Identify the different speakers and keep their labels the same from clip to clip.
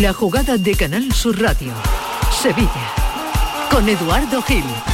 Speaker 1: La jugada de Canal Sur Radio. Sevilla. Con Eduardo Gil.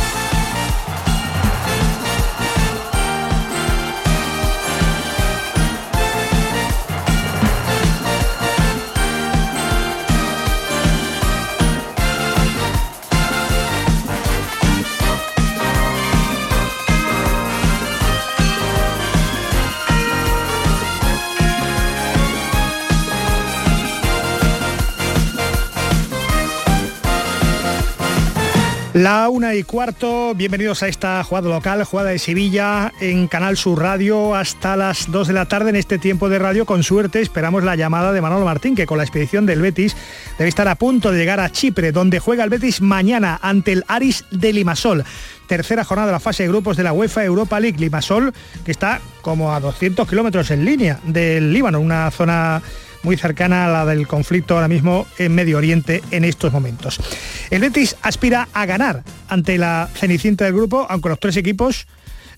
Speaker 2: La una y cuarto, bienvenidos a esta jugada local, jugada de Sevilla en Canal Sur Radio hasta las 2 de la tarde en este tiempo de radio. Con suerte esperamos la llamada de Manolo Martín, que con la expedición del Betis debe estar a punto de llegar a Chipre, donde juega el Betis mañana ante el Aris de Limasol. Tercera jornada de la fase de grupos de la UEFA Europa League. Limasol, que está como a 200 kilómetros en línea del Líbano, una zona muy cercana a la del conflicto ahora mismo en Medio Oriente en estos momentos. El Betis aspira a ganar ante la cenicienta del grupo, aunque los tres equipos,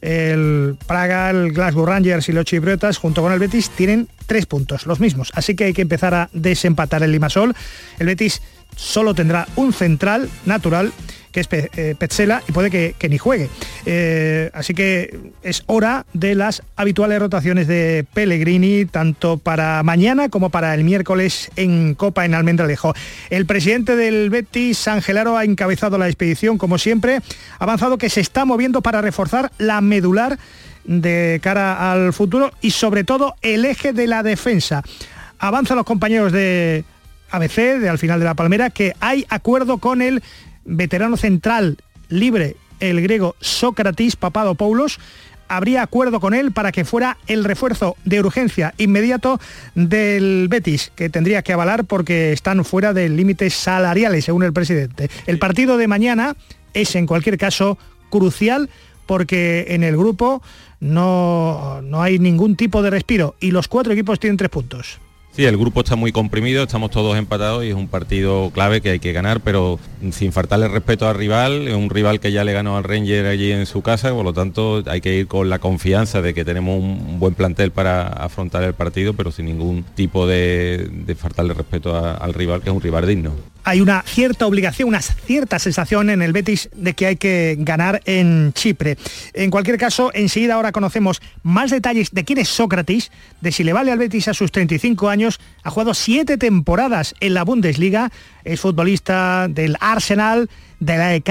Speaker 2: el Praga, el Glasgow Rangers y los Chipriotas, junto con el Betis, tienen tres puntos, los mismos. Así que hay que empezar a desempatar el Limasol. El Betis solo tendrá un central natural que es eh, Petzela, y puede que, ni juegue. Eh, así que es hora de las habituales rotaciones de Pellegrini, tanto para mañana como para el miércoles en Copa en Almendralejo. El presidente del Betis, Angelaro, ha encabezado la expedición, como siempre, ha avanzado que se está moviendo para reforzar la medular de cara al futuro y sobre todo el eje de la defensa. Avanzan los compañeros de ABC, de al final de la Palmera, que hay acuerdo con el veterano central libre, el griego Sócrates Papadopoulos, habría acuerdo con él para que fuera el refuerzo de urgencia inmediato del Betis, que tendría que avalar porque están fuera de límites salariales, según el presidente. El partido de mañana es, en cualquier caso, crucial porque en el grupo no, no hay ningún tipo de respiro y los cuatro equipos tienen tres puntos.
Speaker 3: Sí, el grupo está muy comprimido, estamos todos empatados y es un partido clave que hay que ganar, pero sin faltarle respeto al rival, es un rival que ya le ganó al Ranger allí en su casa, por lo tanto hay que ir con la confianza de que tenemos un buen plantel para afrontar el partido, pero sin ningún tipo de, faltarle respeto al rival, que es un rival digno
Speaker 2: hay una cierta obligación, una cierta sensación en el Betis de que hay que ganar en Chipre. En cualquier caso, enseguida ahora conocemos más detalles de quién es Sócrates, de si le vale al Betis a sus 35 años. Ha jugado siete temporadas en la Bundesliga, es futbolista del Arsenal, de la EK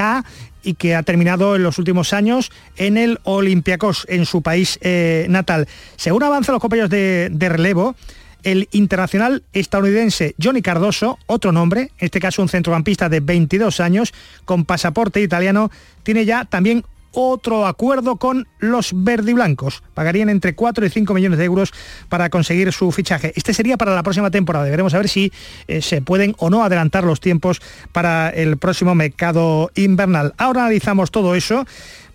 Speaker 2: y que ha terminado en los últimos años en el Olympiacos, en su país eh, natal. Según avanzan los compañeros de relevo, el internacional estadounidense Johnny Cardoso, otro nombre, en este caso un centrocampista de 22 años, con pasaporte italiano, tiene ya también otro acuerdo con los verdiblancos. Pagarían entre 4 y 5 millones de euros para conseguir su fichaje. Este sería para la próxima temporada. Veremos a ver si eh, se pueden o no adelantar los tiempos para el próximo mercado invernal. Ahora analizamos todo eso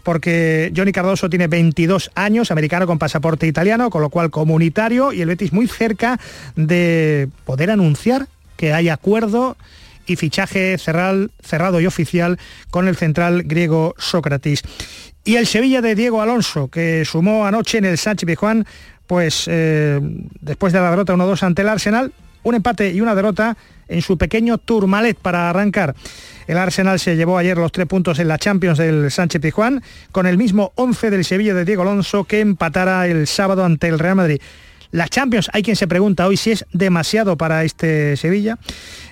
Speaker 2: porque Johnny Cardoso tiene 22 años, americano con pasaporte italiano, con lo cual comunitario, y el Betis muy cerca de poder anunciar que hay acuerdo y fichaje cerrado y oficial con el central griego Sócrates. Y el Sevilla de Diego Alonso, que sumó anoche en el Sánchez Pizjuán, pues eh, después de la derrota 1-2 ante el Arsenal, un empate y una derrota en su pequeño Tourmalet para arrancar. El Arsenal se llevó ayer los tres puntos en la Champions del Sánchez Pizjuán, con el mismo 11 del Sevilla de Diego Alonso que empatara el sábado ante el Real Madrid. La Champions, hay quien se pregunta hoy si es demasiado para este Sevilla.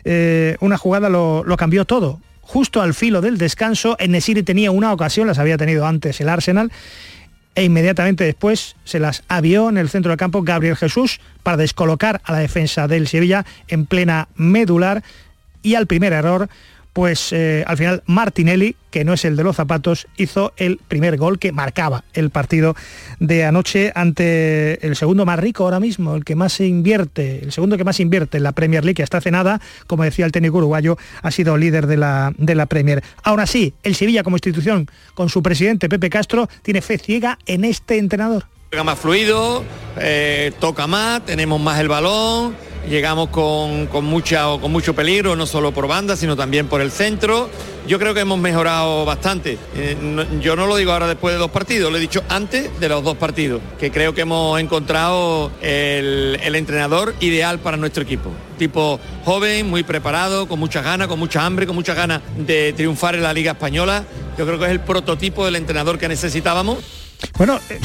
Speaker 2: Eh, una jugada lo, cambió todo. Justo al filo del descanso, Enesiri tenía una ocasión, las había tenido antes el Arsenal, e inmediatamente después se las avió en el centro del campo Gabriel Jesús para descolocar a la defensa del Sevilla en plena medular y al primer error pues eh, al final Martinelli, que no es el de los zapatos, hizo el primer gol que marcaba el partido de anoche ante el segundo más rico ahora mismo, el que más se invierte, el segundo que más invierte en la Premier League, que hasta hace nada, como decía el técnico uruguayo, ha sido líder de la, de la Premier. Aún así, el Sevilla como institución, con su presidente Pepe Castro, tiene fe ciega en este entrenador.
Speaker 4: Juega más fluido, eh, toca más, tenemos más el balón, llegamos con, con, mucha, con mucho peligro, no solo por banda, sino también por el centro. Yo creo que hemos mejorado bastante. Eh, yo no lo digo ahora después de dos partidos, lo he dicho antes de los dos partidos, que creo que hemos encontrado el, el entrenador ideal para nuestro equipo. Tipo joven, muy preparado, con muchas ganas, con mucha hambre, con muchas ganas de triunfar en la Liga Española. Yo creo que es el prototipo del entrenador que necesitábamos.
Speaker 2: Bueno, eh,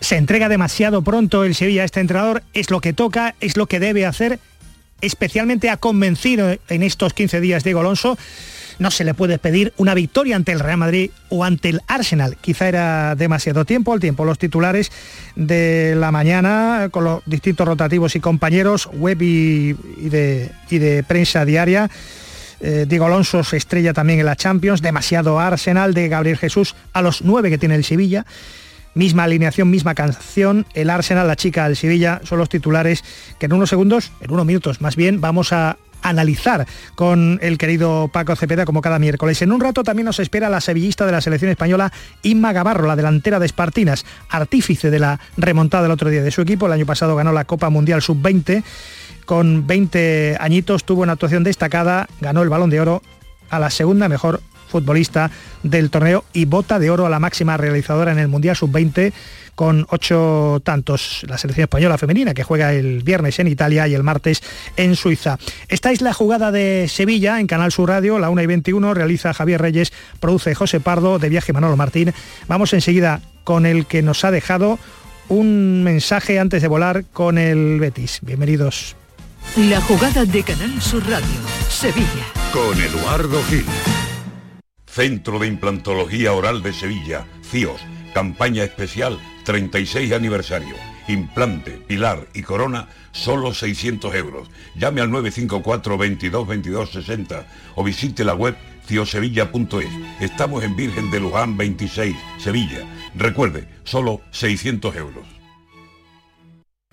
Speaker 2: se entrega demasiado pronto el Sevilla a este entrenador, es lo que toca, es lo que debe hacer, especialmente ha convencido en estos 15 días Diego Alonso. No se le puede pedir una victoria ante el Real Madrid o ante el Arsenal. Quizá era demasiado tiempo, al tiempo. Los titulares de la mañana con los distintos rotativos y compañeros, web y, de, y de prensa diaria. Eh, Diego Alonso se estrella también en la Champions, demasiado Arsenal de Gabriel Jesús a los nueve que tiene el Sevilla. Misma alineación, misma canción, el Arsenal, la chica del Sevilla, son los titulares que en unos segundos, en unos minutos más bien, vamos a analizar con el querido Paco Cepeda como cada miércoles. En un rato también nos espera la sevillista de la selección española Inma Gavarro, la delantera de Espartinas, artífice de la remontada del otro día de su equipo. El año pasado ganó la Copa Mundial Sub-20 con 20 añitos, tuvo una actuación destacada, ganó el balón de oro a la segunda mejor futbolista del torneo y bota de oro a la máxima realizadora en el Mundial Sub-20 con ocho tantos. La selección española femenina que juega el viernes en Italia y el martes en Suiza. Esta es la jugada de Sevilla en Canal Sur Radio, la 1 y 21, realiza Javier Reyes, produce José Pardo, de viaje Manolo Martín. Vamos enseguida con el que nos ha dejado un mensaje antes de volar con el Betis. Bienvenidos.
Speaker 1: La jugada de Canal Sur Radio, Sevilla.
Speaker 5: Con Eduardo Gil. Centro de Implantología Oral de Sevilla, CIOS, campaña especial 36 aniversario. Implante, pilar y corona, solo 600 euros. Llame al 954 22 22 60 o visite la web ciosevilla.es. Estamos en Virgen de Luján 26, Sevilla. Recuerde, solo 600 euros.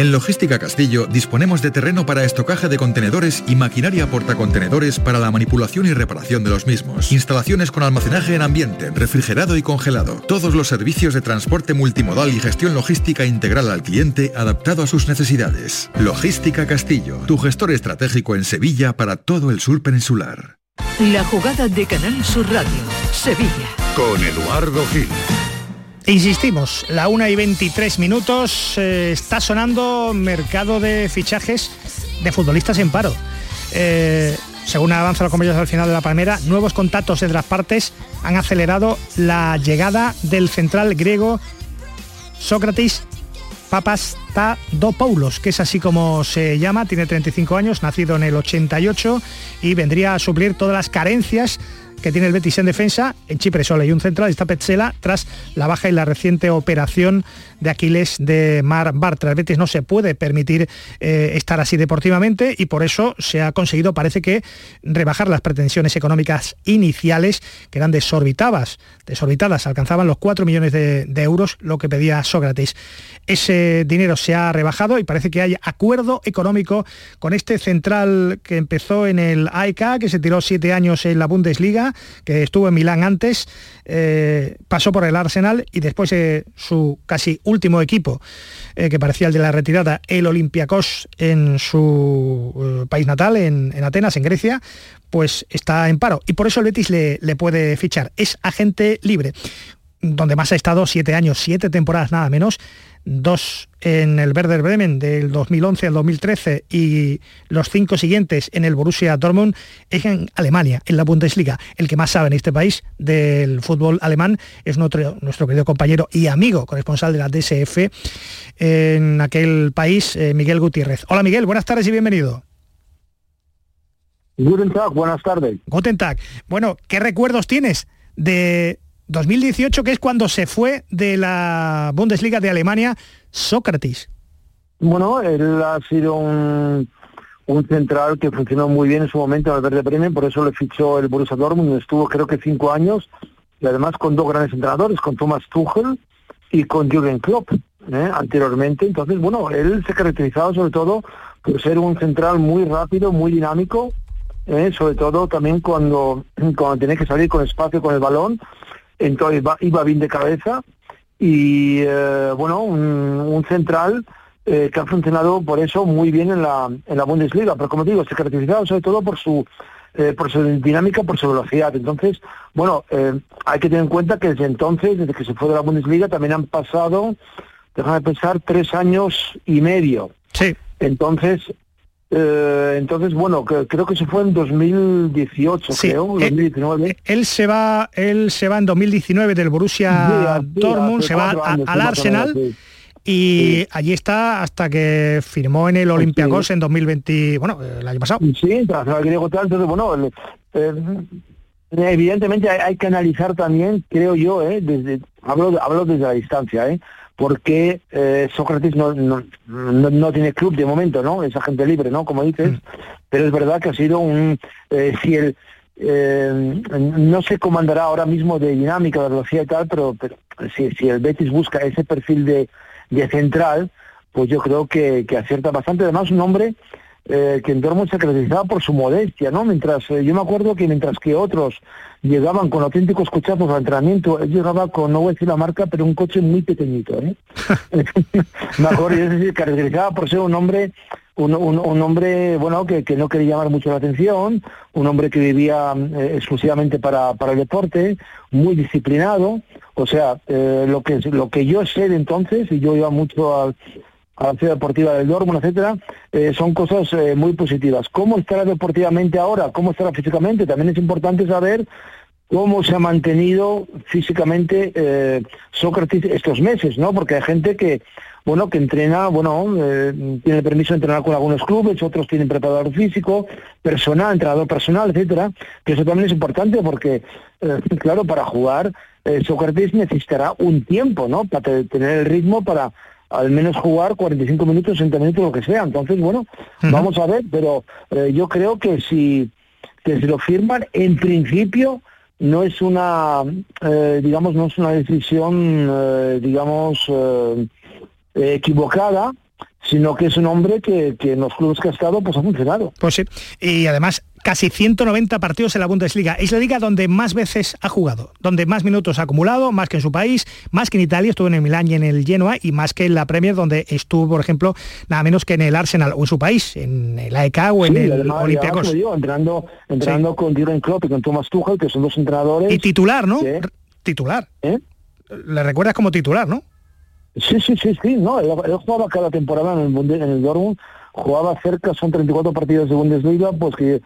Speaker 6: En Logística Castillo disponemos de terreno para estocaje de contenedores y maquinaria portacontenedores para la manipulación y reparación de los mismos. Instalaciones con almacenaje en ambiente, refrigerado y congelado. Todos los servicios de transporte multimodal y gestión logística integral al cliente adaptado a sus necesidades. Logística Castillo, tu gestor estratégico en Sevilla para todo el sur peninsular.
Speaker 1: La jugada de Canal Sur Radio, Sevilla.
Speaker 5: Con Eduardo Gil.
Speaker 2: Insistimos, la 1 y 23 minutos eh, está sonando mercado de fichajes de futbolistas en paro. Eh, según avanza los compañeros al final de la palmera, nuevos contactos entre las partes han acelerado la llegada del central griego Sócrates Papastadopoulos, que es así como se llama, tiene 35 años, nacido en el 88 y vendría a suplir todas las carencias que tiene el Betis en defensa. En Chipre solo hay un central, está Petzela, tras la baja y la reciente operación de Aquiles de Mar Bartra. El Betis no se puede permitir eh, estar así deportivamente y por eso se ha conseguido, parece que, rebajar las pretensiones económicas iniciales, que eran desorbitadas, desorbitadas, alcanzaban los 4 millones de, de euros, lo que pedía Sócrates. Ese dinero se ha rebajado y parece que hay acuerdo económico con este central que empezó en el AEK, que se tiró siete años en la Bundesliga, que estuvo en Milán antes, eh, pasó por el Arsenal y después eh, su casi último equipo, eh, que parecía el de la retirada, el Olympiacos en su país natal, en, en, Atenas, en Grecia, pues está en paro. Y por eso el Betis le, le puede fichar. Es agente libre donde más ha estado siete años, siete temporadas nada menos, dos en el Werder Bremen del 2011 al 2013 y los cinco siguientes en el Borussia Dortmund es en Alemania, en la Bundesliga. El que más sabe en este país del fútbol alemán es nuestro, nuestro querido compañero y amigo corresponsal de la DSF en aquel país, eh, Miguel Gutiérrez. Hola Miguel, buenas tardes y bienvenido.
Speaker 7: Guten Tag, buenas tardes.
Speaker 2: Guten Tag. Bueno, ¿qué recuerdos tienes de 2018, que es cuando se fue de la Bundesliga de Alemania Sócrates?
Speaker 7: Bueno, él ha sido un, un central que funcionó muy bien en su momento en el Verde Bremen, por eso le fichó el Borussia Dortmund, estuvo creo que cinco años, y además con dos grandes entrenadores, con Thomas Tuchel y con Jürgen Klopp, ¿eh? anteriormente. Entonces, bueno, él se caracterizaba sobre todo por ser un central muy rápido, muy dinámico, ¿eh? sobre todo también cuando, cuando tenía que salir con espacio con el balón, entonces iba, bien de cabeza y eh, bueno, un, central que ha funcionado por eso muy bien en la, en la Bundesliga, pero como digo, se caracterizaba sobre todo por su eh, por su dinámica, por su velocidad. Entonces, bueno, eh, hay que tener en cuenta que desde entonces, desde que se fue de la Bundesliga, también han pasado, déjame pensar, tres años y medio.
Speaker 2: Sí.
Speaker 7: Entonces, eh, entonces, bueno, creo que se fue en 2018, creo, 2019.
Speaker 2: Él se va, él se va en 2019 del Borussia Dortmund, se va al Arsenal y allí está hasta que firmó en el Olympiacos en 2020, bueno, el año pasado.
Speaker 7: Sí, tras griego tal, entonces bueno, eh, evidentemente hay, que analizar también, creo yo, eh, desde, hablo, hablo desde la distancia, eh, porque eh, Sócrates no, no, no, tiene club de momento, ¿no? Es agente libre, ¿no? Como dices, mm. pero es verdad que ha sido un, eh, si el, eh, no se comandará ahora mismo de dinámica, de velocidad y tal, pero, pero si, si el Betis busca ese perfil de de central, pues yo creo que, que acierta bastante. Además, un hombre eh, que en Dortmund se caracterizaba por su modestia, ¿no? Mientras, eh, yo me acuerdo que mientras que otros llegaban con auténticos cochazos al entrenamiento, él llegaba con, no voy a decir la marca, pero un coche muy pequeñito, ¿eh? me acuerdo, es decir, caracterizaba por ser un hombre un, un, hombre bueno que, que, no quería llamar mucho la atención, un hombre que vivía eh, exclusivamente para, para el deporte, muy disciplinado, o sea, eh, lo que lo que yo sé de entonces, y yo iba mucho a, a la ciudad deportiva del Dortmund, etcétera, eh, son cosas muy positivas. ¿Cómo estará deportivamente ahora? ¿Cómo estará físicamente? También es importante saber cómo se ha mantenido físicamente Sócrates estos meses, ¿no? Porque hay gente que bueno, que entrena, bueno, eh, tiene permiso de entrenar con algunos clubes, otros tienen preparador físico, personal, entrenador personal, etcétera, que eso también es importante porque, eh, claro, para jugar, eh, Sócrates necesitará un tiempo, ¿no? Para tener el ritmo para al menos jugar 45 minutos, 60 minutos, lo que sea. Entonces, bueno, vamos a ver, pero yo creo que si, que si lo firman, en principio, no es una, digamos, no es una decisión, digamos, eh, equivocada, sino que es un hombre que, en los clubes que ha estado pues ha funcionado.
Speaker 2: Pues sí, y además casi 190 partidos en la Bundesliga. Es la liga donde más veces ha jugado, donde más minutos ha acumulado, más que en su país, más que en Italia, estuvo en el Milán y en el Genoa, y más que en la Premier, donde estuvo, por ejemplo, nada menos que en el Arsenal o en su país, en el AEK o en el Olympiacos.
Speaker 7: entrando, entrando con Jürgen Klopp y con Thomas Tuchel, que son dos entrenadores.
Speaker 2: Y titular, ¿no? Titular. ¿Eh? Le recuerdas como titular, ¿no?
Speaker 7: Sí, sí, sí, sí, no, él, jugaba cada temporada en el, en el Dortmund, jugaba cerca, son 34 partidos de Bundesliga, pues que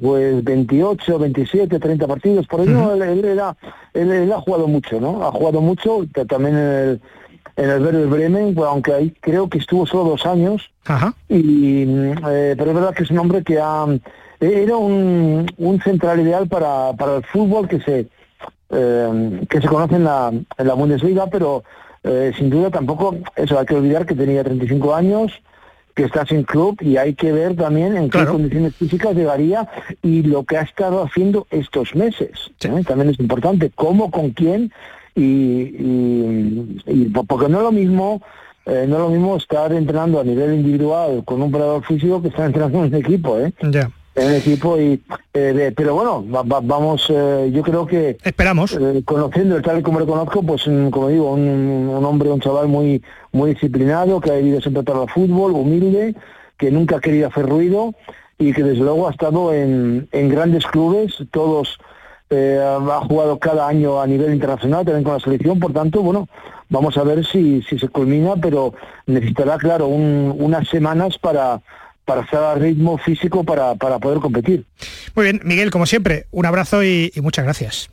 Speaker 7: pues 28, 27, 30 partidos, por ello él, él, ha jugado mucho, ¿no? Ha jugado mucho, también en el, en el Werder Bremen, aunque ahí creo que estuvo solo dos años, y eh, pero es verdad que es un hombre que ha, era un, un central ideal para, para el fútbol que se eh, que se conoce en la, en la Bundesliga, pero eh, sin duda tampoco, eso hay que olvidar que tenía 35 años, que está sin club y hay que ver también en qué condiciones físicas llegaría y lo que ha estado haciendo estos meses. ¿eh? También es importante, cómo, con quién y, porque no es lo mismo eh, no es lo mismo estar entrenando a nivel individual con un operador físico que estar entrenando en un equipo, ¿eh? En el equipo y eh, pero bueno vamos eh, yo creo que
Speaker 2: esperamos.
Speaker 7: eh, conociendo tal y como lo conozco pues como digo un, hombre un chaval muy muy disciplinado que ha vivido siempre para el fútbol humilde que nunca ha querido hacer ruido y que desde luego ha estado en, en grandes clubes. Todos ha jugado cada año a nivel internacional también con la selección. Por tanto bueno vamos a ver si, si se culmina pero necesitará claro unas semanas para para estar a ritmo físico para, para poder competir.
Speaker 2: Muy bien, Miguel, como siempre, un abrazo y, muchas gracias.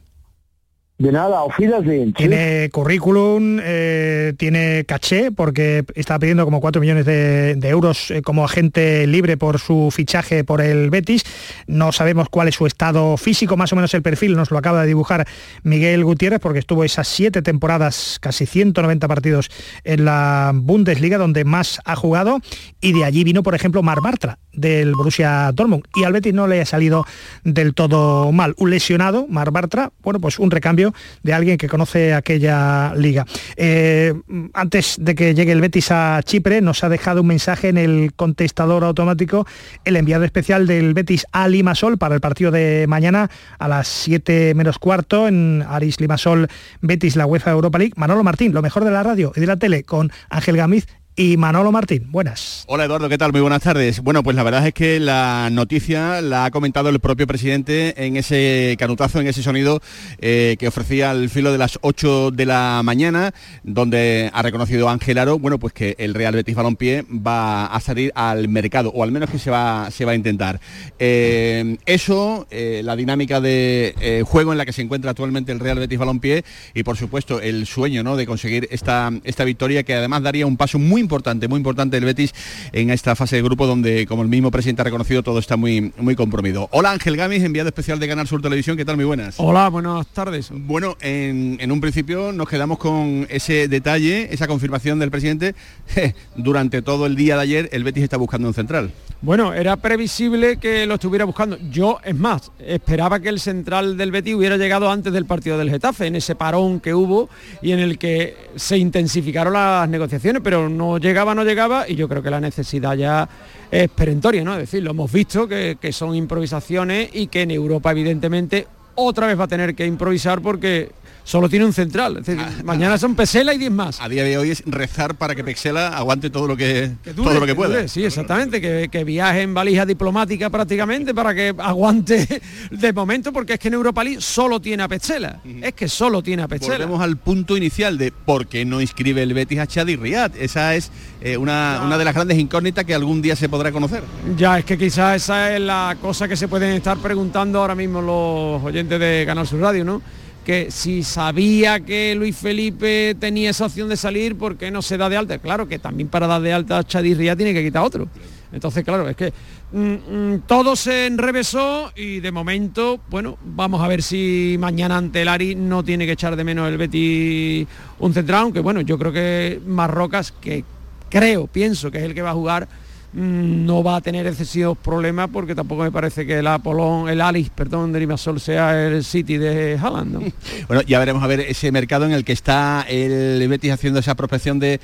Speaker 7: De nada, Wiedersehen.
Speaker 2: Tiene currículum, eh, tiene caché, porque está pidiendo como 4 millones de, euros eh, como agente libre por su fichaje por el Betis. No sabemos cuál es su estado físico, más o menos el perfil nos lo acaba de dibujar Miguel Gutiérrez, porque estuvo esas siete temporadas, casi 190 partidos en la Bundesliga, donde más ha jugado, y de allí vino, por ejemplo, Mar Bartra, del Borussia Dortmund, y al Betis no le ha salido del todo mal. Un lesionado, Mar Bartra, bueno, pues un recambio de alguien que conoce aquella liga. Eh, antes de que llegue el Betis a Chipre, nos ha dejado un mensaje en el contestador automático el enviado especial del Betis a Limasol para el partido de mañana a las 7 menos cuarto en Aris Limasol Betis, la UEFA Europa League. Manolo Martín, lo mejor de la radio y de la tele con Ángel Gamiz y Manolo Martín. Buenas.
Speaker 8: Hola Eduardo, ¿qué tal? Muy buenas tardes. Bueno, pues la verdad es que la noticia la ha comentado el propio presidente en ese canutazo, en ese sonido eh, que ofrecía al filo de las 8 de la mañana, donde ha reconocido Ángel Aro, bueno, pues que el Real Betis Balompié va a salir al mercado, o al menos que se va, se va a intentar. Eh, eso, eh, la dinámica de juego en la que se encuentra actualmente el Real Betis Balompié y por supuesto el sueño ¿no? de conseguir esta, esta victoria que además daría un paso muy importante, muy importante el Betis en esta fase de grupo donde, como el mismo presidente ha reconocido, todo está muy, muy comprometido. Hola Ángel Gamis, enviado especial de Canal Sur Televisión, ¿qué tal? Muy buenas.
Speaker 9: Hola, buenas tardes.
Speaker 8: Bueno, en, un principio nos quedamos con ese detalle, esa confirmación del presidente. Durante todo el día de ayer el Betis está buscando un central.
Speaker 9: Bueno, era previsible que lo estuviera buscando. Yo, es más, esperaba que el central del Betis hubiera llegado antes del partido del Getafe, en ese parón que hubo y en el que se intensificaron las negociaciones, pero no llegaba, no llegaba, y yo creo que la necesidad ya es perentoria, ¿no? Es decir, lo hemos visto que, que son improvisaciones y que en Europa evidentemente otra vez va a tener que improvisar porque solo tiene un central. Ah, mañana son Pesela y 10 más.
Speaker 8: A día de hoy es rezar para que Pesela aguante todo lo que, todo lo que, pueda.
Speaker 9: Sí, exactamente, que, viaje en valija diplomática prácticamente para que aguante de momento, porque es que en Europa League solo tiene a Pesela. Es que solo tiene a Pesela.
Speaker 8: Volvemos al punto inicial de por qué no inscribe el Betis a Chad y Riyad. Esa es eh, una, una de las grandes incógnitas que algún día se podrá conocer.
Speaker 9: Ya, es que quizás esa es la cosa que se pueden estar preguntando ahora mismo los oyentes de Canal Sur Radio, ¿no? Que si sabía que Luis Felipe tenía esa opción de salir, ¿por qué no se da de alta? Claro que también para dar de alta a Chadirría tiene que quitar otro. Entonces, claro, es que mm, mm, todo se enrevesó y de momento, bueno, vamos a ver si mañana ante el Ari no tiene que echar de menos el Betty un central, aunque bueno, yo creo que Marrocas, que creo, pienso que es el que va a jugar, no va a tener excesivos problemas porque tampoco me parece que el Apolón, el Alice, perdón, de Limasol sea el City de Haaland.
Speaker 8: Bueno, ya veremos a ver ese mercado en el que está el Betis haciendo esa prospección de,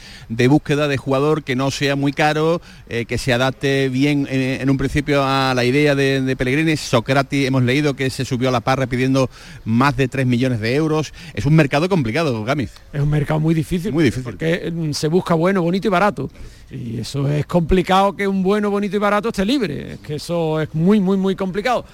Speaker 8: búsqueda de jugador que no sea muy caro, eh, que se adapte bien eh, en un principio a la idea de, de Pellegrini. Socrati hemos leído que se subió a la parra pidiendo más de 3 millones de euros. Es un mercado complicado, Gamiz.
Speaker 9: Es un mercado muy difícil.
Speaker 8: Muy difícil.
Speaker 9: Porque mm, se busca bueno, bonito y barato. Y eso es complicado que un bueno, bonito y barato esté libre. Es que eso es muy, muy, muy complicado.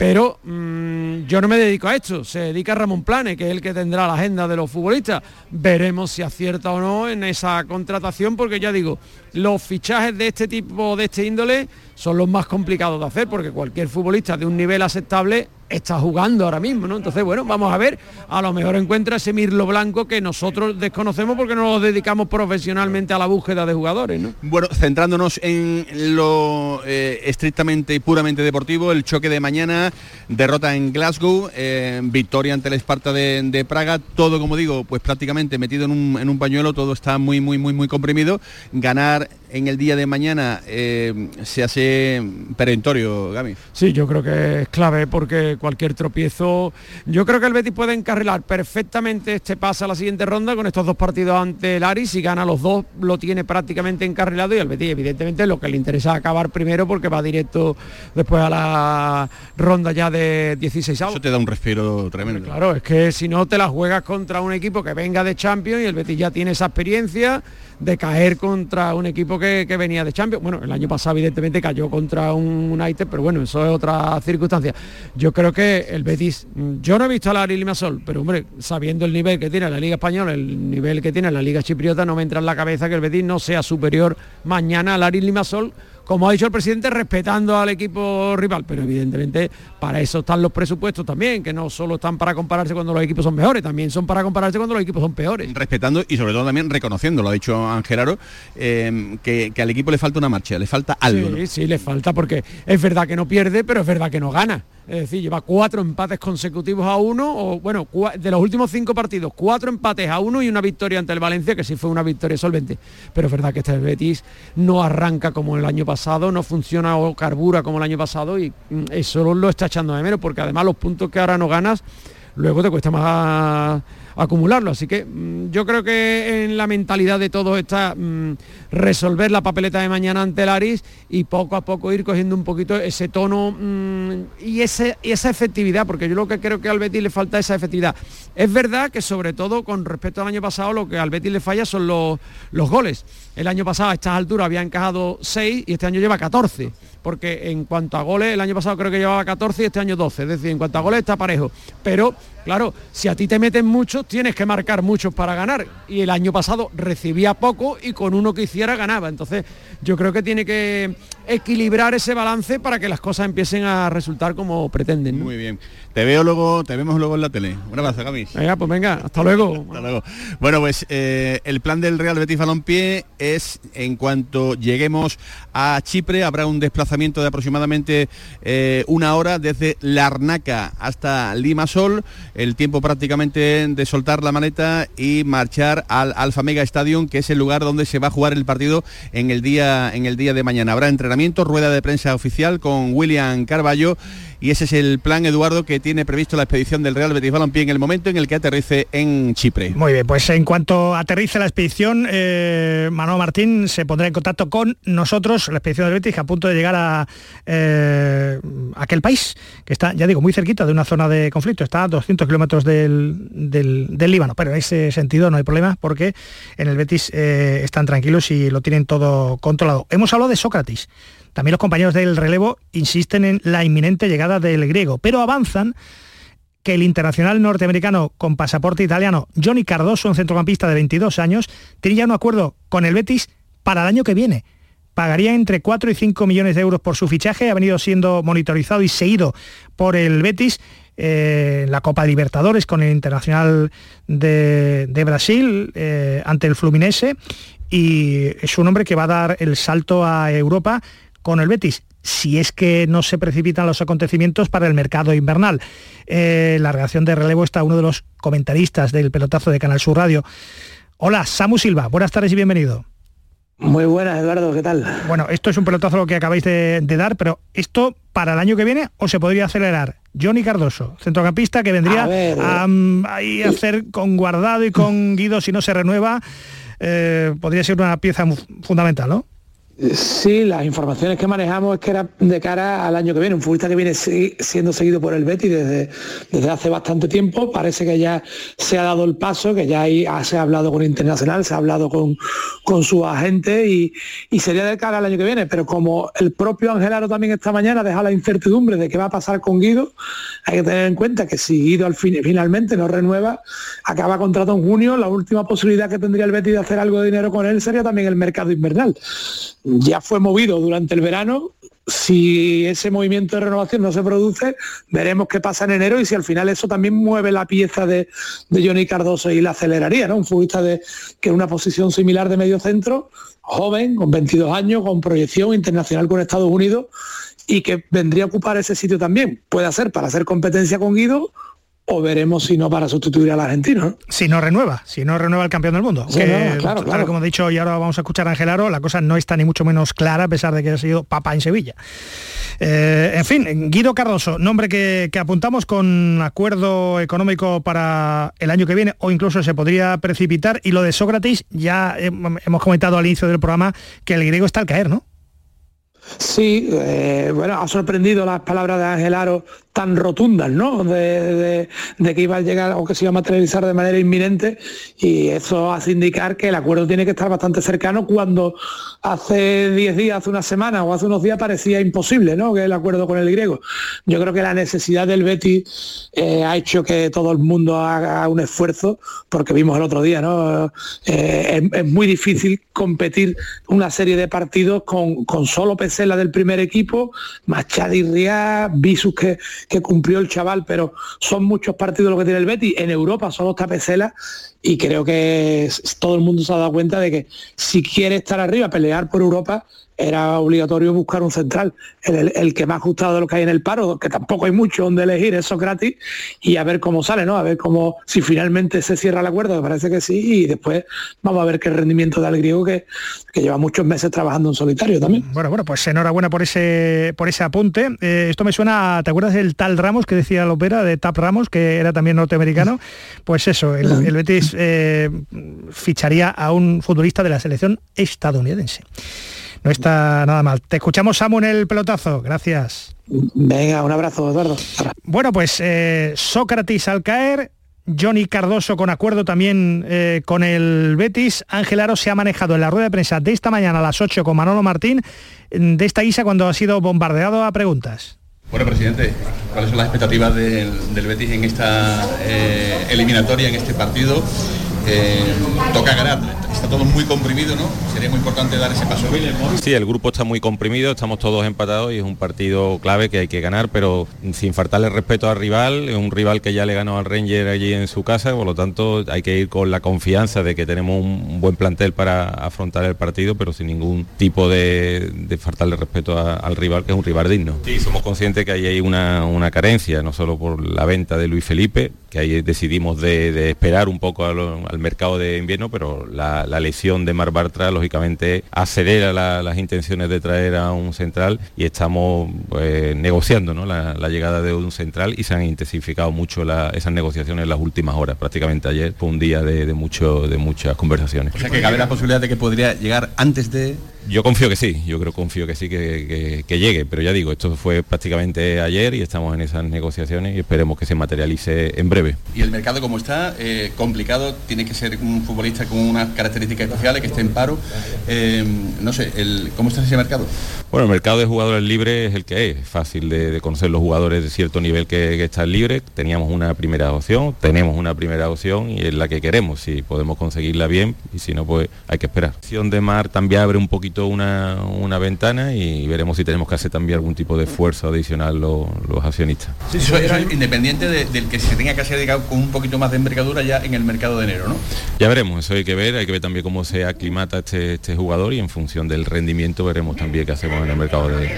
Speaker 9: Pero mm, yo no me dedico a esto, se dedica Ramón Plane, que es el que tendrá la agenda de los futbolistas. Veremos si acierta o no en esa contratación, porque ya digo, los fichajes de este tipo, de este índole, son los más complicados de hacer, porque cualquier futbolista de un nivel aceptable está jugando ahora mismo, ¿no? Entonces, bueno, vamos a ver, a lo mejor encuentra ese Mirlo Blanco que nosotros desconocemos porque no nos dedicamos profesionalmente a la búsqueda de jugadores, ¿no?
Speaker 8: Bueno, centrándonos en lo eh, estrictamente y puramente deportivo, el choque de mañana, derrota en Glasgow, eh, victoria ante el Esparta de, Praga, todo como digo, pues prácticamente metido en un, en un pañuelo, todo está muy, muy, muy, muy comprimido. Ganar estar en el día de mañana eh, se hace perentorio, Gami.
Speaker 9: Sí, yo creo que es clave porque cualquier tropiezo, yo creo que el Betis puede encarrilar perfectamente este pase a la siguiente ronda con estos dos partidos ante el Aris, si gana los dos lo tiene prácticamente encarrilado y al Betis evidentemente lo que le interesa acabar primero porque va directo después a la ronda ya de 16
Speaker 8: Eso te da un respiro tremendo.
Speaker 9: claro, es que si no te la juegas contra un equipo que venga de Champions y el Betis ya tiene esa experiencia de caer contra un equipo que, venía de Champions. Bueno, el año pasado evidentemente cayó contra un United, pero bueno, eso es otra circunstancia. Yo creo que el Betis, yo no he visto a la Limasol, pero hombre, sabiendo el nivel que tiene la Liga Española, el nivel que tiene la Liga Chipriota, no me entra en la cabeza que el Betis no sea superior mañana al Ari Limasol como ha dicho el presidente, respetando al equipo rival, pero evidentemente para eso están los presupuestos también, que no solo están para compararse cuando los equipos son mejores, también son para compararse cuando los equipos son peores.
Speaker 8: Respetando y sobre todo también reconociendo, lo ha dicho Angelaro, eh, que, al equipo le falta una marcha, le falta algo.
Speaker 9: Sí, sí, le falta porque es verdad que no pierde, pero es verdad que no gana. Es decir, lleva cuatro empates consecutivos a uno, o bueno, de los últimos cinco partidos, cuatro empates a uno y una victoria ante el Valencia, que sí fue una victoria solvente. Pero es verdad que este Betis no arranca como el año pasado, no funciona o carbura como el año pasado y mm, eso lo está echando de menos, porque además los puntos que ahora no ganas, luego te cuesta más acumularlo. Así que mm, yo creo que en la mentalidad de todos está mm, resolver la papeleta de mañana ante el Aris y poco a poco ir cogiendo un poquito ese tono mm, y, ese, esa efectividad, porque yo lo que creo que al Betis le falta esa efectividad. Es verdad que sobre todo con respecto al año pasado lo que al Betis le falla son los, los goles. El año pasado a estas alturas había encajado 6 y este año lleva 14 porque en cuanto a goles, el año pasado creo que llevaba 14 y este año 12, es decir, en cuanto a goles está parejo. Pero, claro, si a ti te meten muchos, tienes que marcar muchos para ganar. Y el año pasado recibía poco y con uno que hiciera ganaba. Entonces, yo creo que tiene que equilibrar ese balance para que las cosas empiecen a resultar como pretenden.
Speaker 8: Muy bien. Te veo luego, te vemos luego en la tele. Un abrazo,
Speaker 9: Gamis. Venga, pues venga, hasta luego.
Speaker 8: hasta luego. Bueno, pues eh, el plan del Real Betis Balompié es en cuanto lleguemos a Chipre, habrá un desplazamiento de aproximadamente eh, una hora desde Larnaca hasta Limasol, el tiempo prácticamente de soltar la maleta y marchar al Alfa Mega Stadium, que es el lugar donde se va a jugar el partido en el día, en el día de mañana. Habrá entrenamiento, rueda de prensa oficial con William Carballo y ese es el plan, Eduardo, que tiene previsto la expedición del Real Betis Balompié en el momento en el que aterrice en Chipre.
Speaker 2: Muy bien, pues en cuanto aterrice la expedición, eh, Manuel Martín se pondrá en contacto con nosotros, la expedición del Betis, a punto de llegar a eh, aquel país, que está, ya digo, muy cerquita de una zona de conflicto, está a 200 kilómetros del, Líbano, pero en ese sentido no hay problema porque en el Betis eh, están tranquilos y lo tienen todo controlado. Hemos hablado de Sócrates. También los compañeros del relevo insisten en la inminente llegada del griego, pero avanzan que el internacional norteamericano con pasaporte italiano Johnny Cardoso, un centrocampista de 22 años, tiene ya un acuerdo con el Betis para el año que viene. Pagaría entre 4 y 5 millones de euros por su fichaje, ha venido siendo monitorizado y seguido por el Betis eh, la Copa Libertadores con el Internacional de, Brasil eh, ante el Fluminense y es un hombre que va a dar el salto a Europa con el Betis si es que no se precipitan los acontecimientos para el mercado invernal. Eh, la reacción de relevo está uno de los comentaristas del pelotazo de Canal Sur Radio. Hola, Samu Silva, buenas tardes y bienvenido.
Speaker 10: Muy buenas, Eduardo, ¿qué tal?
Speaker 2: Bueno, esto es un pelotazo lo que acabáis de, dar, pero ¿esto para el año que viene o se podría acelerar? Johnny Cardoso, centrocampista que vendría a, eh. hacer con Guardado y con Guido si no se renueva, eh, podría ser una pieza fundamental, ¿no?
Speaker 10: Sí, las informaciones que manejamos es que era de cara al año que viene, un futbolista que viene siendo seguido por el Betis desde, desde hace bastante tiempo, parece que ya se ha dado el paso, que ya se ha hablado con Internacional, se ha hablado con, con su agente y, sería de cara al año que viene, pero como el propio Angelaro también esta mañana deja la incertidumbre de qué va a pasar con Guido, hay que tener en cuenta que si Guido al fin, finalmente no renueva, acaba contrato en junio, la última posibilidad que tendría el Betis de hacer algo de dinero con él sería también el mercado invernal ya fue movido durante el verano. Si ese movimiento de renovación no se produce, veremos qué pasa en enero y si al final eso también mueve la pieza de, Johnny Cardoso y la aceleraría, ¿no? Un futbolista de, que en una posición similar de medio centro, joven, con 22 años, con proyección internacional con Estados Unidos y que vendría a ocupar ese sitio también. Puede ser para hacer competencia con Guido o veremos si no para sustituir al argentino.
Speaker 2: Si no renueva, si no renueva el campeón del mundo. claro, claro, como he dicho y ahora vamos a escuchar a Angelaro, la cosa no está ni mucho menos clara a pesar de que ha sido papá en Sevilla. Eh, en fin, Guido Cardoso, nombre que, apuntamos con acuerdo económico para el año que viene o incluso se podría precipitar. Y lo de Sócrates, ya hemos comentado al inicio del programa que el griego está al caer, ¿no?
Speaker 10: Sí, eh, bueno, ha sorprendido las palabras de Angelaro tan rotundas, ¿no? De, que iba a llegar o que se iba a materializar de manera inminente y eso hace indicar que el acuerdo tiene que estar bastante cercano cuando hace 10 días, hace una semana o hace unos días parecía imposible, ¿no? Que el acuerdo con el griego. Yo creo que la necesidad del Betis eh, ha hecho que todo el mundo haga un esfuerzo, porque vimos el otro día, ¿no? Eh, es, muy difícil competir una serie de partidos con, con solo pesela del primer equipo, más Chadi Riá, Visus que, cumplió el chaval, pero son muchos partidos lo que tiene el Betis. En Europa solo está pesela y creo que todo el mundo se ha dado cuenta de que si quiere estar arriba, pelear por Europa, era obligatorio buscar un central, el, que más gustado de lo que hay en el paro, que tampoco hay mucho donde elegir, es Socrates, y a ver cómo sale, ¿no? A ver cómo, si finalmente se cierra el acuerdo, me parece que sí, y después vamos a ver qué rendimiento da el griego que, que lleva muchos meses trabajando en solitario también.
Speaker 2: Bueno, bueno, pues enhorabuena por ese por ese apunte. Eh, esto me suena, ¿te acuerdas del tal Ramos que decía la ópera de Tap Ramos, que era también norteamericano? Pues eso, el, Betis eh, ficharía a un futbolista de la selección estadounidense no está nada mal. Te escuchamos, Samu, en el pelotazo. Gracias.
Speaker 10: Venga, un abrazo, Eduardo.
Speaker 2: Bueno, pues eh, Sócrates al caer, Johnny Cardoso con acuerdo también eh, con el Betis. Ángel Aro se ha manejado en la rueda de prensa de esta mañana a las 8 con Manolo Martín de esta guisa cuando ha sido bombardeado a preguntas.
Speaker 11: Bueno, presidente, ¿cuáles son las expectativas del, Betis en esta eh, eliminatoria, en este partido? toca ganar. Está todo muy comprimido, ¿no? Sería muy importante dar ese paso.
Speaker 3: Sí, el grupo está muy comprimido, estamos todos empatados y es un partido clave que hay que ganar, pero sin faltarle respeto al rival, es un rival que ya le ganó al Ranger allí en su casa, por lo tanto hay que ir con la confianza de que tenemos un buen plantel para afrontar el partido, pero sin ningún tipo de, faltarle respeto al rival, que es un rival digno. Sí, somos conscientes que ahí hay una, una carencia, no solo por la venta de Luis Felipe, que ahí decidimos de, esperar un poco al, mercado de invierno, pero la, lesión de Mar Bartra lógicamente acelera las intenciones de traer a un central y estamos pues, negociando la, llegada de un central y se han intensificado mucho esas negociaciones en las últimas horas. Prácticamente ayer fue un día de, mucho, de muchas conversaciones.
Speaker 11: O sea que cabe la posibilidad de que podría llegar antes de
Speaker 3: yo confío que sí, yo creo confío que sí que, llegue, pero ya digo, esto fue prácticamente ayer y estamos en esas negociaciones y esperemos que se materialice en breve.
Speaker 11: Y el mercado como está, eh, complicado, tiene que ser un futbolista con unas características especiales, que esté en paro. Eh, no sé, ¿cómo está ese mercado?
Speaker 3: Bueno, el mercado de jugadores libres es el que es, fácil de, conocer los jugadores de cierto nivel que, están libres. Teníamos una primera opción, tenemos una primera opción y es la que queremos, si podemos conseguirla bien y si no, pues hay que esperar. La opción de Mar también abre un poquito una, ventana y veremos si tenemos que hacer también algún tipo de esfuerzo adicional los, accionistas.
Speaker 11: Sí, eso es independiente del que se tenga que hacer con un poquito más de envergadura ya en el mercado de enero, ¿no?
Speaker 3: Ya veremos, eso hay que ver, hay que ver también cómo se aclimata este, este jugador y en función del rendimiento veremos también qué hacemos en el mercado de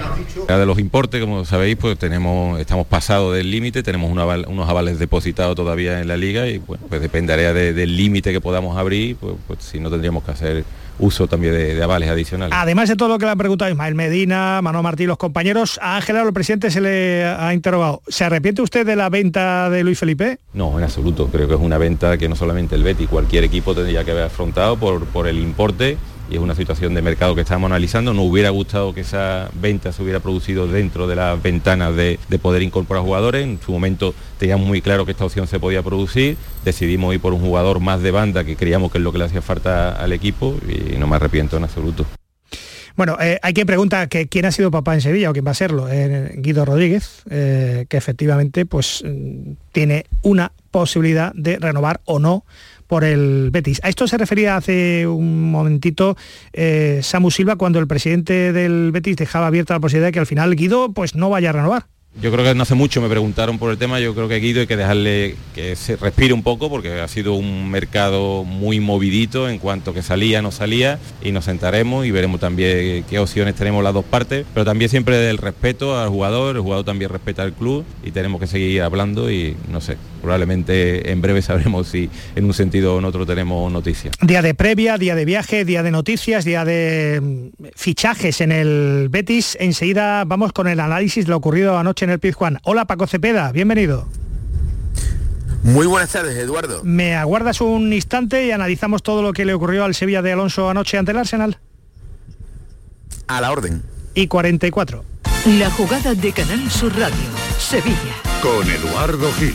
Speaker 3: de los importes, como sabéis, pues tenemos, estamos pasados del límite, tenemos unos avales depositados todavía en la liga y bueno, pues dependería del límite que podamos abrir, pues, pues si no tendríamos que hacer uso también de, avales adicionales.
Speaker 2: Además de todo lo que le han preguntado Ismael Medina, Manuel Martí, los compañeros, a Ángel el presidente se le ha interrogado. ¿Se arrepiente usted de la venta de Luis Felipe?
Speaker 3: No, en absoluto. Creo que es una venta que no solamente el Betty, cualquier equipo tendría que haber afrontado por, por el importe y es una situación de mercado que estamos analizando. Nos hubiera gustado que esa venta se hubiera producido dentro de las ventanas de, poder incorporar jugadores. En su momento teníamos muy claro que esta opción se podía producir. Decidimos ir por un jugador más de banda que creíamos que es lo que le hacía falta al equipo y no me arrepiento en absoluto.
Speaker 2: Bueno, eh, hay quien pregunta que quién ha sido papá en Sevilla o quién va a serlo. Eh, Guido Rodríguez, eh, que efectivamente pues, mm, tiene una posibilidad de renovar o no por el Betis. A esto se refería hace un momentito eh, Samu Silva cuando el presidente del Betis dejaba abierta la posibilidad de que al final Guido pues no vaya a renovar.
Speaker 3: Yo creo que no hace mucho me preguntaron por el tema, yo creo que Guido hay que dejarle que se respire un poco porque ha sido un mercado muy movidito en cuanto que salía, no salía y nos sentaremos y veremos también qué opciones tenemos las dos partes, pero también siempre del respeto al jugador, el jugador también respeta al club y tenemos que seguir hablando y no sé, probablemente en breve sabremos si en un sentido o en otro tenemos noticias.
Speaker 2: Día de previa, día de viaje, día de noticias, día de mm, fichajes en el Betis. Enseguida vamos con el análisis de lo ocurrido anoche en el Pizjuán. Hola Paco Cepeda, bienvenido.
Speaker 12: Muy buenas tardes, Eduardo.
Speaker 2: ¿Me aguardas un instante y analizamos todo lo que le ocurrió al Sevilla de Alonso anoche ante el Arsenal?
Speaker 12: A la orden.
Speaker 2: Y 44.
Speaker 1: La jugada de Canal Sur Radio, Sevilla.
Speaker 5: Con Eduardo Gil.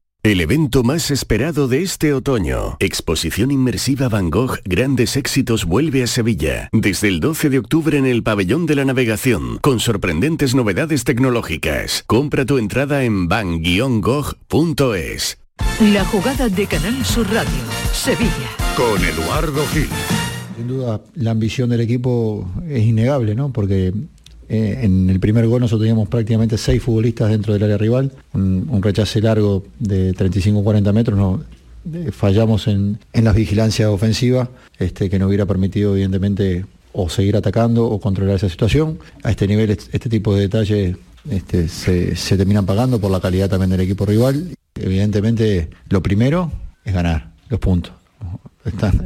Speaker 13: El evento más esperado de este otoño, Exposición Inmersiva Van Gogh Grandes Éxitos vuelve a Sevilla, desde el 12 de octubre en el Pabellón de la Navegación, con sorprendentes novedades tecnológicas. Compra tu entrada en van-gogh.es.
Speaker 1: La jugada de Canal Sur Radio, Sevilla.
Speaker 14: Con Eduardo Gil.
Speaker 15: Sin duda, la ambición del equipo es innegable, ¿no? Porque eh, en el primer gol nosotros teníamos prácticamente seis futbolistas dentro del área rival, un, un rechace largo de 35-40 metros, no, eh, fallamos en, las vigilancias ofensivas, este, que nos hubiera permitido evidentemente o seguir atacando o controlar esa situación. A este nivel este, tipo de detalles este, se, terminan pagando por la calidad también del equipo rival. Evidentemente lo primero es ganar los puntos.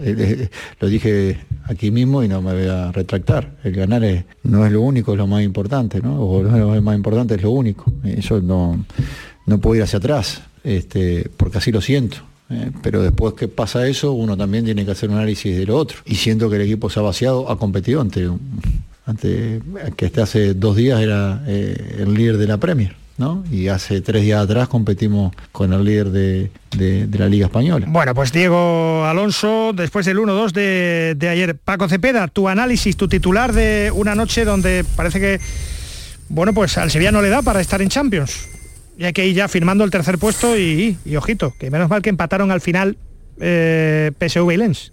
Speaker 15: Eh, lo dije aquí mismo y no me voy a retractar. El ganar es- no es lo único, es lo más importante, ¿no? O lo más importante, es lo único. Eso no, no puedo ir hacia atrás, este, porque así lo siento. ¿eh? Pero después que pasa eso, uno también tiene que hacer un análisis de lo otro. Y siento que el equipo se ha vaciado, ha competido ante, ante que este hace dos días era eh, el líder de la Premier. ¿No? Y hace tres días atrás competimos con el líder de, de- la Liga Española.
Speaker 2: Bueno, pues Diego Alonso, después del 1-2 de, de ayer. Paco Cepeda, tu análisis, tu titular de una noche donde parece que, bueno, pues al Sevilla no le da para estar en Champions. Y hay que ir ya firmando el tercer puesto y, y ojito, que menos mal que empataron al final eh, PSV y Lens.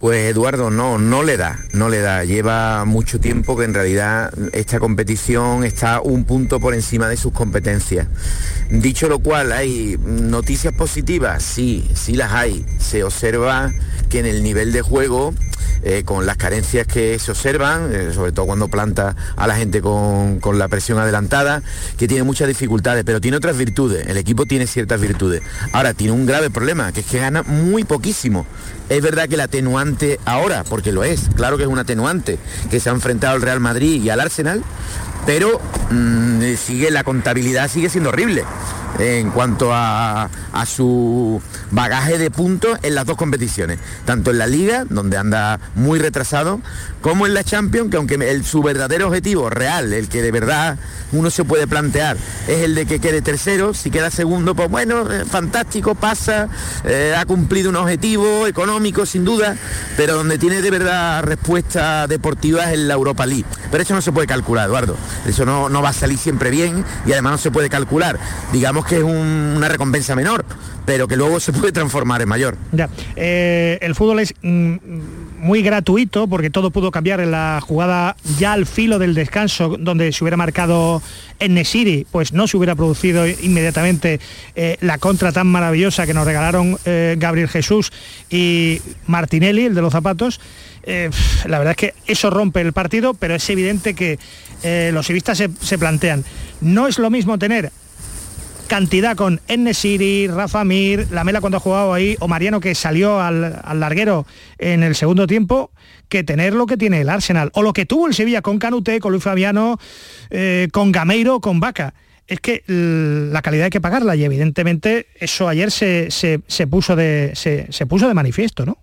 Speaker 12: Pues Eduardo, no, no le da, no le da. Lleva mucho tiempo que en realidad esta competición está un punto por encima de sus competencias. Dicho lo cual, hay noticias positivas, sí, sí las hay. Se observa que en el nivel de juego, eh, con las carencias que se observan, eh, sobre todo cuando planta a la gente con, con la presión adelantada, que tiene muchas dificultades, pero tiene otras virtudes. El equipo tiene ciertas virtudes. Ahora, tiene un grave problema, que es que gana muy poquísimo. Es verdad que el atenuante ahora, porque lo es, claro que es un atenuante, que se ha enfrentado al Real Madrid y al Arsenal, pero mm, sigue la contabilidad sigue siendo horrible en cuanto a, su bagaje de puntos en las dos competiciones, tanto en la liga, donde anda muy retrasado, como en la Champions, que aunque su verdadero objetivo real, el que de verdad uno se puede plantear, es el de que quede tercero, si queda segundo, pues bueno, eh, fantástico, pasa, eh, ha cumplido un objetivo económico sin duda, pero donde tiene de verdad respuesta deportiva es en la Europa League. Pero eso no se puede calcular, Eduardo. Eso no, no va a salir siempre bien y además no se puede calcular. Digamos que es un- una recompensa menor, pero que luego se puede transformar en mayor.
Speaker 2: Eh, el fútbol es mm, muy gratuito porque todo pudo cambiar en la jugada ya al filo del descanso donde se hubiera marcado en Nesiri, pues no se hubiera producido inmediatamente eh, la contra tan maravillosa que nos regalaron eh, Gabriel Jesús y Martinelli, el de los zapatos. Eh, la verdad es que eso rompe el partido, pero es evidente que los civistas se plantean, no es lo mismo tener cantidad con Enesiri, Rafa Mir, Lamela cuando ha jugado ahí, o Mariano que salió al, al larguero en el segundo tiempo, que tener lo que tiene el Arsenal, o lo que tuvo el Sevilla con Canute, con Luis Fabiano, eh, con Gameiro, con Vaca. Es que la calidad hay que pagarla y evidentemente eso ayer se, se- se puso, de, se, se puso de manifiesto, ¿no?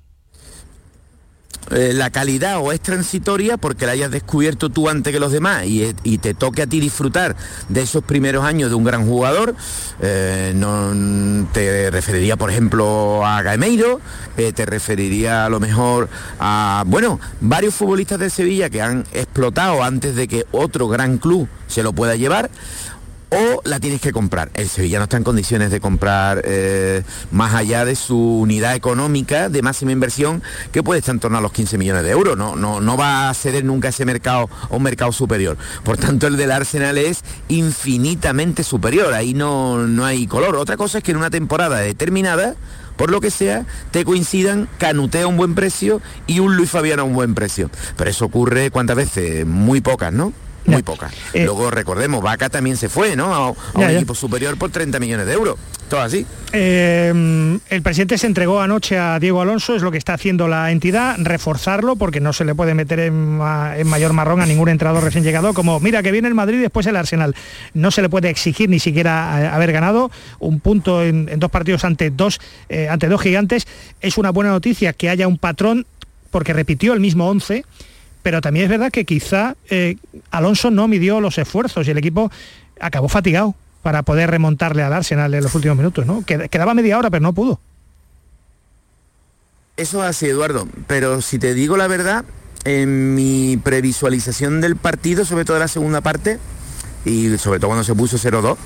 Speaker 12: Eh, la calidad o es transitoria porque la hayas descubierto tú antes que los demás y, te toque a ti disfrutar de esos primeros años de un gran jugador, eh, no, te referiría por ejemplo a Gameiro, eh, te referiría a lo mejor a, bueno, varios futbolistas de Sevilla que han explotado antes de que otro gran club se lo pueda llevar o la tienes que comprar. El Sevilla no está en condiciones de comprar eh, más allá de su unidad económica de máxima inversión que puede estar en torno a los 15 millones de euros. No, no, no va a ceder nunca ese mercado a un mercado superior. Por tanto, el del Arsenal es infinitamente superior. Ahí no, no hay color. Otra cosa es que en una temporada determinada por lo que sea, te coincidan Canutea a un buen precio y un Luis Fabiano a un buen precio. Pero eso ocurre cuántas veces, muy pocas, ¿no? Muy pocas.
Speaker 2: Eh,
Speaker 12: Luego recordemos, Vaca también se fue, ¿no? A, a un
Speaker 2: Ya,
Speaker 12: equipo superior por 30 millones de euros. Todo así.
Speaker 2: Eh, el presidente se entregó anoche a Diego Alonso, es lo que está haciendo la entidad, reforzarlo porque no se le puede meter en, en mayor marrón a ningún entrenador recién llegado, como mira que viene el Madrid y después el Arsenal. No se le puede exigir ni siquiera eh, haber ganado un punto en, en dos partidos ante dos, eh, ante dos gigantes. Es una buena noticia que haya un patrón porque repitió el mismo 11 pero también es verdad que quizá eh, Alonso no midió los esfuerzos y el equipo acabó fatigado para poder remontarle al Arsenal en los últimos minutos, ¿no? Qued- Quedaba media hora, pero no pudo.
Speaker 12: Eso es así, Eduardo. Pero si te digo la verdad, en mi previsualización del partido, sobre todo la segunda parte, y sobre todo cuando se puso 0-2,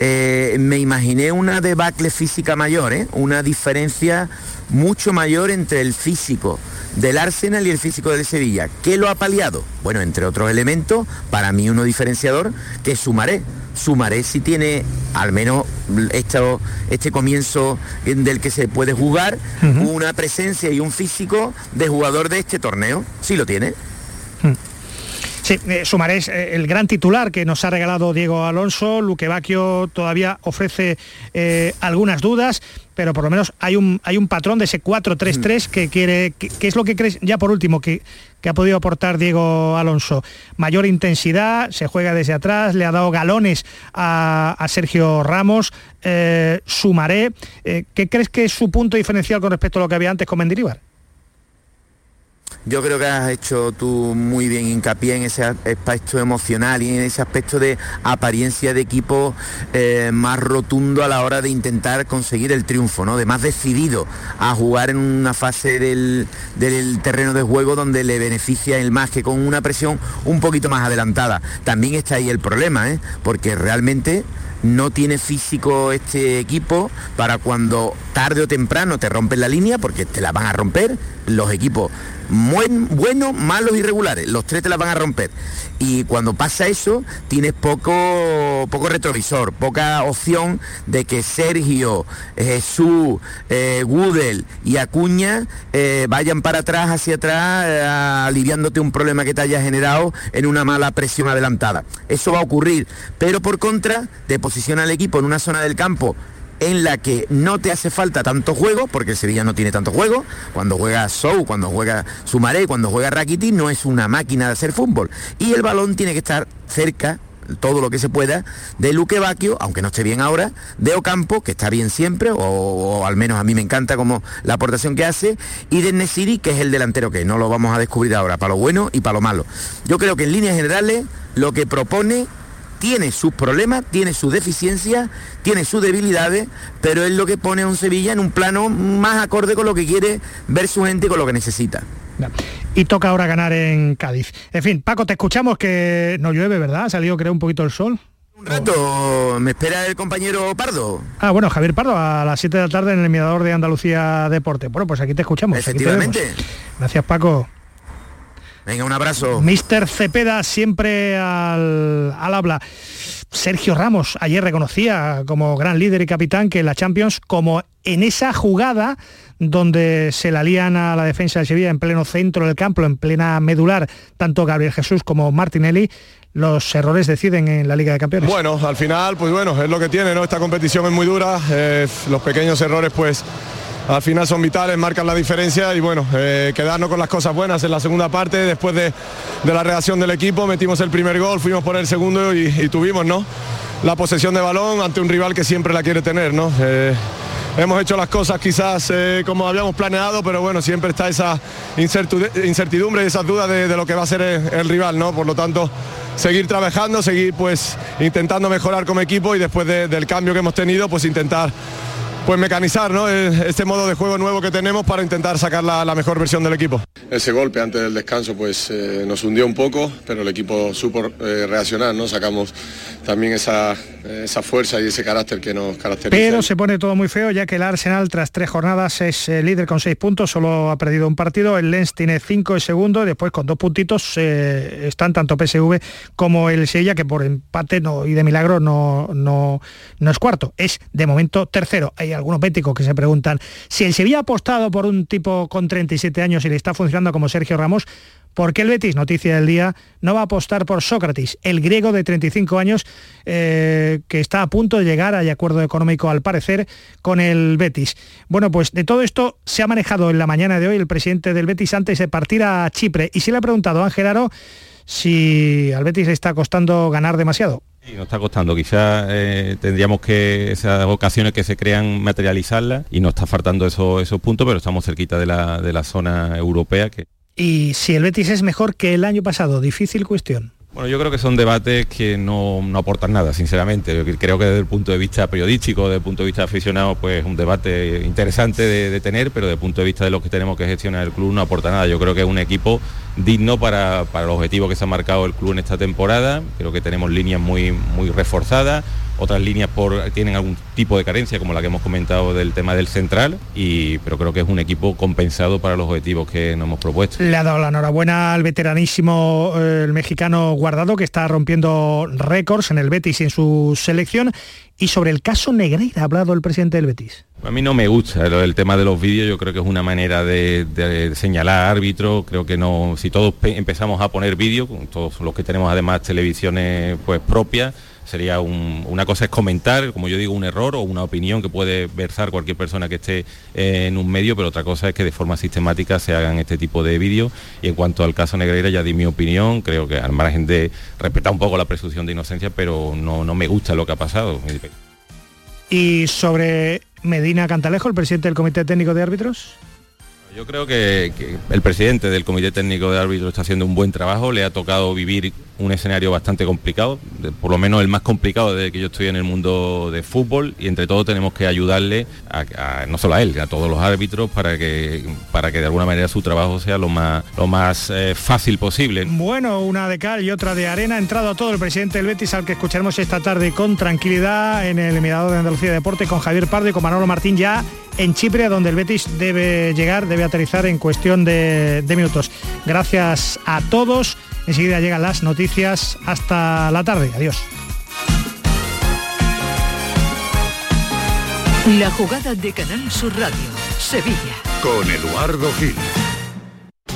Speaker 12: eh, me imaginé una debacle física mayor, ¿eh? una diferencia mucho mayor entre el físico del Arsenal y el físico del Sevilla. ¿Qué lo ha paliado? Bueno, entre otros elementos, para mí uno diferenciador, que Sumaré. Sumaré si tiene al menos esto, este comienzo en- del que se puede jugar, una presencia y un físico de jugador de este torneo. Sí lo tiene.
Speaker 2: Sí, eh, eh, el gran titular que nos ha regalado Diego Alonso. Luque Bacchio todavía ofrece eh, algunas dudas, pero por lo menos hay un, hay un patrón de ese 4-3-3 que quiere, que, que es lo que crees, ya por último, que, que ha podido aportar Diego Alonso. Mayor intensidad, se juega desde atrás, le ha dado galones a, a Sergio Ramos, eh, Sumaré. ¿Qué crees que es su punto diferencial con respecto a lo que había antes con Mendilibar?
Speaker 12: Yo creo que has hecho tú muy bien hincapié en ese aspecto emocional y en ese aspecto de apariencia de equipo eh, más rotundo a la hora de intentar conseguir el triunfo, ¿no? De más decidido a jugar en una fase del, del terreno de juego donde le beneficia el más que con una presión un poquito más adelantada. También está ahí el problema, ¿eh? Porque realmente no tiene físico este equipo para cuando tarde o temprano te rompen la línea, porque te la van a romper los equipos buen- buenos, malos y regulares, los tres te la van a romper. Y cuando pasa eso, tienes poco, poco retrovisor, poca opción de que Sergio, Jesús, eh, Gudel y Acuña eh, vayan para atrás, hacia atrás, eh, aliviándote un problema que te haya generado en una mala presión adelantada. Eso va a ocurrir, pero por contra, te posiciona al equipo en una zona del campo en la que no te hace falta tanto juego, porque el Sevilla no tiene tanto juego, cuando juega Sou, cuando juega Sumaré, cuando juega Rakiti, no es una máquina de hacer fútbol. Y el balón tiene que estar cerca todo lo que se pueda de Luque Bacchio, aunque no esté bien ahora, de Ocampo, que está bien siempre, o, al menos a mí me encanta como la aportación que hace, y de Nesiri, que es el delantero que no lo vamos a descubrir ahora, para lo bueno y para lo malo. Yo creo que en líneas generales lo que propone tiene sus problemas, tiene sus deficiencias, tiene sus debilidades, pero es lo que pone a un Sevilla en un plano más acorde con lo que quiere ver su gente y con lo que necesita.
Speaker 2: Y toca ahora ganar en Cádiz. En fin, Paco, te escuchamos que no llueve, ¿verdad? Ha salido creo un poquito el sol.
Speaker 12: Un rato, me espera el compañero Pardo.
Speaker 2: Ah, bueno, Javier Pardo, a las 7 de la tarde en el Mirador de Andalucía Deporte. Bueno, pues aquí te escuchamos. aquí te
Speaker 12: Efectivamente.
Speaker 2: Gracias, Paco.
Speaker 12: Venga, un abrazo.
Speaker 2: Mister Cepeda siempre al, al habla. Sergio Ramos ayer reconocía como gran líder y capitán que en la Champions, como en esa jugada donde se la lían a la defensa de Sevilla en pleno centro del campo, en plena medular, tanto Gabriel Jesús como Martinelli, los errores deciden en la Liga de Campeones.
Speaker 14: Bueno, al final, pues bueno, es lo que tiene, ¿no? Esta competición es muy dura, eh, los pequeños errores, pues al final son vitales, marcan la diferencia y bueno, eh, quedarnos con las cosas buenas en la segunda parte, después de, de la reacción del equipo, metimos el primer gol, fuimos por el segundo y, tuvimos, ¿no? La posesión de balón ante un rival que siempre la quiere tener, ¿no? Eh, hemos hecho las cosas quizás eh, como habíamos planeado, pero bueno, siempre está esa incertidumbre y esas dudas de, lo que va a ser el, rival, ¿no? Por lo tanto, seguir trabajando, seguir pues intentando mejorar como equipo y después de- del cambio que hemos tenido, pues intentar pues mecanizar ¿no? Eh, este modo de juego nuevo que tenemos para intentar sacar la, la mejor versión del equipo. Ese golpe antes del descanso pues eh, nos hundió un poco, pero el equipo supo eh, reaccionar, ¿no? Sacamos también esa, esa fuerza y ese carácter que nos caracteriza.
Speaker 2: Pero se pone todo muy feo ya que el Arsenal tras tres jornadas es eh, líder con seis puntos, solo ha perdido un partido, el Lens tiene cinco y segundo, y después con dos puntitos eh, están tanto PSV como el Sevilla, que por empate no, y de milagro no, no, no es cuarto, es de momento tercero. Hay algunos béticos que se preguntan si el Sevilla ha apostado por un tipo con 37 años y le está funcionando como Sergio Ramos, ¿Por qué el Betis, noticia del día, no va a apostar por Sócrates, el griego de 35 años eh, que está a punto de llegar, hay acuerdo económico al parecer, con el Betis? Bueno, pues de todo esto se ha manejado en la mañana de hoy el presidente del Betis antes de partir a Chipre y se le ha preguntado a Ángel Aro si al Betis le está costando ganar demasiado.
Speaker 3: Sí, nos está costando, quizás eh, tendríamos que esas ocasiones que se crean materializarlas y nos está faltando esos, esos puntos, pero estamos cerquita de la, de la zona europea que
Speaker 2: y si el Betis es mejor que el año pasado, difícil cuestión.
Speaker 3: Bueno, yo creo que son debates que no, aportan nada, sinceramente. Creo que desde el punto de vista periodístico, desde el punto de vista aficionado, pues un debate interesante de, tener, pero desde el punto de vista de lo que tenemos que gestionar el club no aporta nada. Yo creo que es un equipo digno para, para el objetivo que se ha marcado el club en esta temporada. Creo que tenemos líneas muy, muy reforzadas, otras líneas por, tienen algún tipo de carencia, como la que hemos comentado del tema del central, y, pero creo que es un equipo compensado para los objetivos que nos hemos propuesto.
Speaker 2: Le ha dado la enhorabuena al veteranísimo eh, el mexicano Guardado, que está rompiendo récords en el Betis y en su selección. Y sobre el caso Negreira ha hablado el presidente del Betis.
Speaker 3: A mí no me gusta el, tema de los vídeos, yo creo que es una manera de, señalar árbitros, creo que no, si todos empezamos a poner vídeos, todos los que tenemos además televisiones pues propias, sería una cosa es comentar, como yo digo, un error o una opinión que puede versar cualquier persona que esté en un medio, pero otra cosa es que de forma sistemática se hagan este tipo de vídeos. Y en cuanto al caso Negreira, ya di mi opinión, creo que al margen de respetar un poco la presunción de inocencia, pero no, no me gusta lo que ha pasado.
Speaker 2: Y sobre Medina Cantalejo, el presidente del Comité Técnico de Árbitros.
Speaker 3: Yo creo que, el presidente del Comité Técnico de Árbitros está haciendo un buen trabajo, le ha tocado vivir un escenario bastante complicado, por lo menos el más complicado desde que yo estoy en el mundo de fútbol y entre todos tenemos que ayudarle, a, no solo a él, a todos los árbitros para que, para que de alguna manera su trabajo sea lo más, lo más eh, fácil posible.
Speaker 2: Bueno, una de cal y otra de arena, ha entrado todo el presidente del Betis al que escucharemos esta tarde con tranquilidad en el Mirador de Andalucía de Deporte con Javier Pardo y con Manolo Martín ya en Chipre, donde el Betis debe llegar, debe aterrizar en cuestión de minutos. Gracias a todos. Enseguida llegan las noticias. Hasta la tarde. Adiós.
Speaker 1: La jugada de Canal Sur Radio. Sevilla.
Speaker 5: Con Eduardo Gil.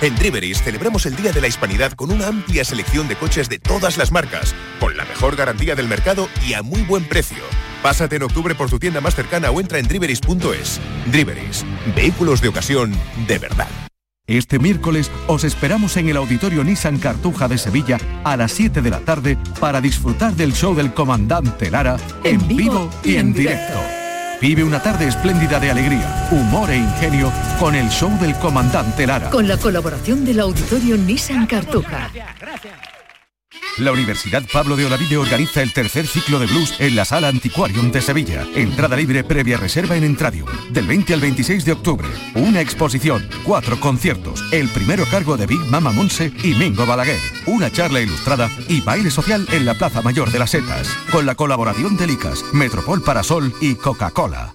Speaker 16: En Driveris celebramos el Día de la Hispanidad con una amplia selección de coches de todas las marcas, con la mejor garantía del mercado y a muy buen precio. Pásate en octubre por tu tienda más cercana o entra en driveris.es. Driveris, vehículos de ocasión de verdad.
Speaker 17: Este miércoles os esperamos en el Auditorio Nissan Cartuja de Sevilla a las 7 de la tarde para disfrutar del show del comandante Lara en, vivo, y en directo. Vive una tarde espléndida de alegría, humor e ingenio con el show del comandante Lara.
Speaker 1: Con la colaboración del auditorio Nissan Cartuja.
Speaker 17: La Universidad Pablo de Olavide organiza el tercer ciclo de blues en la Sala Antiquarium de Sevilla. Entrada libre previa reserva en Entradium. Del 20 al 26 de octubre. Una exposición, cuatro conciertos. El primero cargo de Big Mama Monse y Mingo Balaguer. Una charla ilustrada y baile social en la Plaza Mayor de las Setas. Con la colaboración de Licas, Metropol Parasol y Coca-Cola.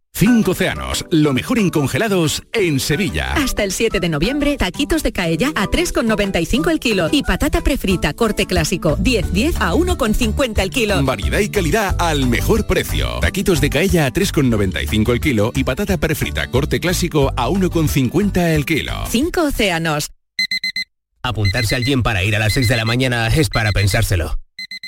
Speaker 18: Cinco océanos, lo mejor en congelados en Sevilla.
Speaker 19: Hasta el 7 de noviembre, taquitos de caella a 3,95 el kilo y patata prefrita corte clásico 10-10 a 1,50 el kilo.
Speaker 18: Variedad y calidad al mejor precio. Taquitos de caella a 3,95 el kilo y patata prefrita corte clásico a 1,50 el kilo.
Speaker 19: Cinco océanos.
Speaker 20: Apuntarse al gym para ir a las 6 de la mañana es para pensárselo.